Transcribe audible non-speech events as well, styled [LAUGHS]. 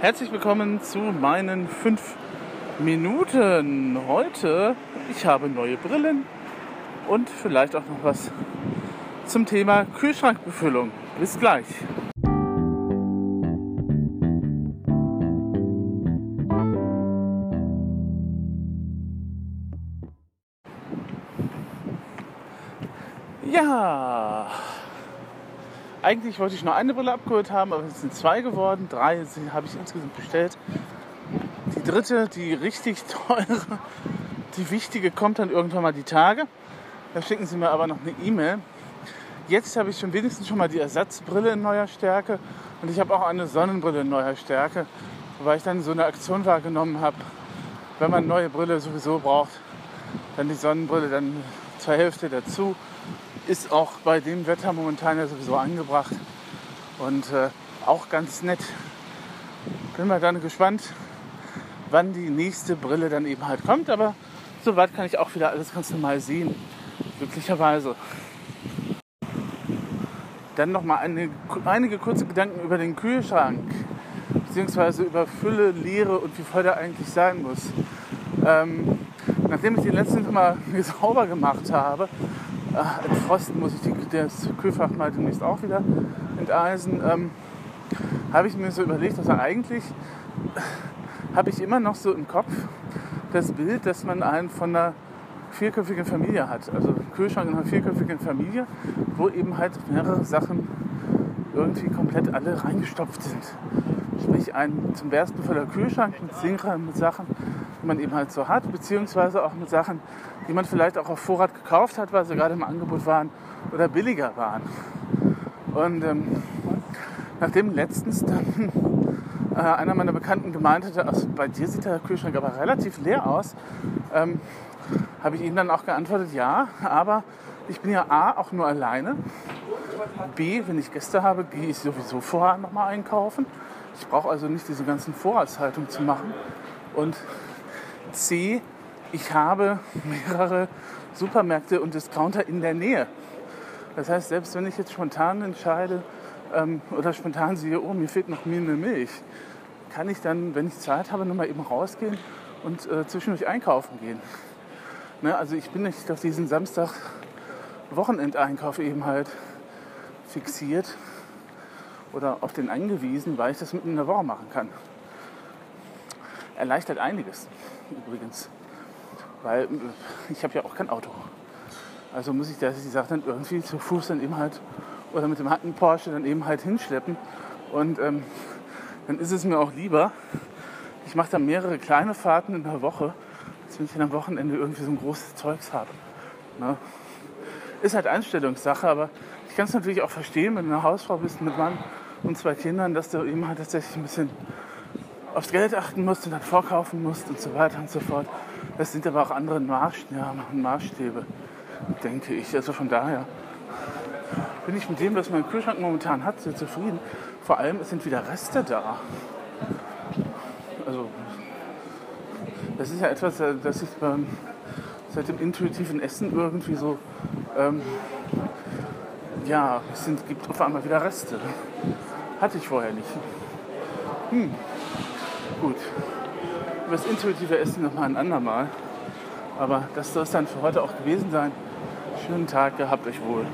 Herzlich willkommen zu meinen fünf Minuten. Heute, ich habe neue Brillen und vielleicht auch noch was zum Thema Kühlschrankbefüllung. Bis gleich. Ja, eigentlich wollte ich nur eine Brille abgeholt haben, aber es sind zwei geworden. Drei habe ich insgesamt bestellt. Die dritte, die richtig [LAUGHS] teure, die wichtige, kommt dann irgendwann mal die Tage. Da schicken sie mir aber noch eine E-Mail. Jetzt habe ich schon wenigstens schon mal die Ersatzbrille in neuer Stärke und ich habe auch eine Sonnenbrille in neuer Stärke, weil ich dann so eine Aktion wahrgenommen habe, wenn man neue Brille sowieso braucht, dann die Sonnenbrille dann zur Hälfte dazu ist auch bei dem Wetter momentan ja sowieso angebracht und äh, auch ganz nett. Bin mal dann gespannt, wann die nächste Brille dann eben halt kommt, aber soweit kann ich auch wieder alles ganz normal sehen, glücklicherweise. Dann noch mal eine, einige kurze Gedanken über den Kühlschrank, beziehungsweise über Fülle, Leere und wie voll der eigentlich sein muss. Ähm, nachdem ich den letzten Mal [LAUGHS] sauber gemacht habe, äh, entfrosten muss ich die, das Kühlfach mal demnächst auch wieder enteisen. Ähm, habe ich mir so überlegt, dass also eigentlich habe ich immer noch so im Kopf das Bild, dass man einen von einer vierköpfigen Familie hat. Also Kühlschrank in einer vierköpfigen Familie, wo eben halt mehrere Sachen irgendwie komplett alle reingestopft sind. Sprich ein zum Bersten voller Kühlschrank mit Sinkern, mit Sachen, die man eben halt so hat, beziehungsweise auch mit Sachen, die man vielleicht auch auf Vorrat gekauft hat, weil sie gerade im Angebot waren oder billiger waren. Und ähm, nachdem letztens dann äh, einer meiner Bekannten gemeint hatte, also bei dir sieht der Kühlschrank aber relativ leer aus, ähm, habe ich ihm dann auch geantwortet, ja, aber ich bin ja A, auch nur alleine. B, wenn ich Gäste habe, gehe ich sowieso vorher nochmal einkaufen. Ich brauche also nicht diese ganzen Vorratshaltung zu machen. Und C, ich habe mehrere Supermärkte und Discounter in der Nähe. Das heißt, selbst wenn ich jetzt spontan entscheide ähm, oder spontan sehe, oh, mir fehlt noch mir eine Milch, kann ich dann, wenn ich Zeit habe, nochmal eben rausgehen und äh, zwischendurch einkaufen gehen. Ne, also ich bin nicht auf diesen Samstag Wochenendeinkauf eben halt fixiert oder auf den angewiesen, weil ich das mitten in der Woche machen kann. Erleichtert einiges übrigens. Weil äh, ich habe ja auch kein Auto. Also muss ich das, die Sache dann irgendwie zu Fuß dann eben halt oder mit dem Hatten Porsche dann eben halt hinschleppen. Und ähm, dann ist es mir auch lieber, ich mache dann mehrere kleine Fahrten in der Woche, als wenn ich dann am Wochenende irgendwie so ein großes Zeugs habe. Ne? Ist halt Einstellungssache, aber ich kann es natürlich auch verstehen, wenn du eine Hausfrau bist mit Mann und zwei Kindern, dass du eben halt tatsächlich ein bisschen aufs Geld achten musst und dann vorkaufen musst und so weiter und so fort. Das sind aber auch andere Maßstäbe, denke ich. Also von daher bin ich mit dem, was mein Kühlschrank momentan hat, sehr zufrieden. Vor allem, sind wieder Reste da. Also, das ist ja etwas, äh, das ich beim, seit dem intuitiven Essen irgendwie so, ähm, ja, es sind, gibt auf einmal wieder Reste. Hatte ich vorher nicht. Hm. Gut. Über das intuitive Essen nochmal ein andermal. Aber das soll es dann für heute auch gewesen sein. Schönen Tag, gehabt euch wohl.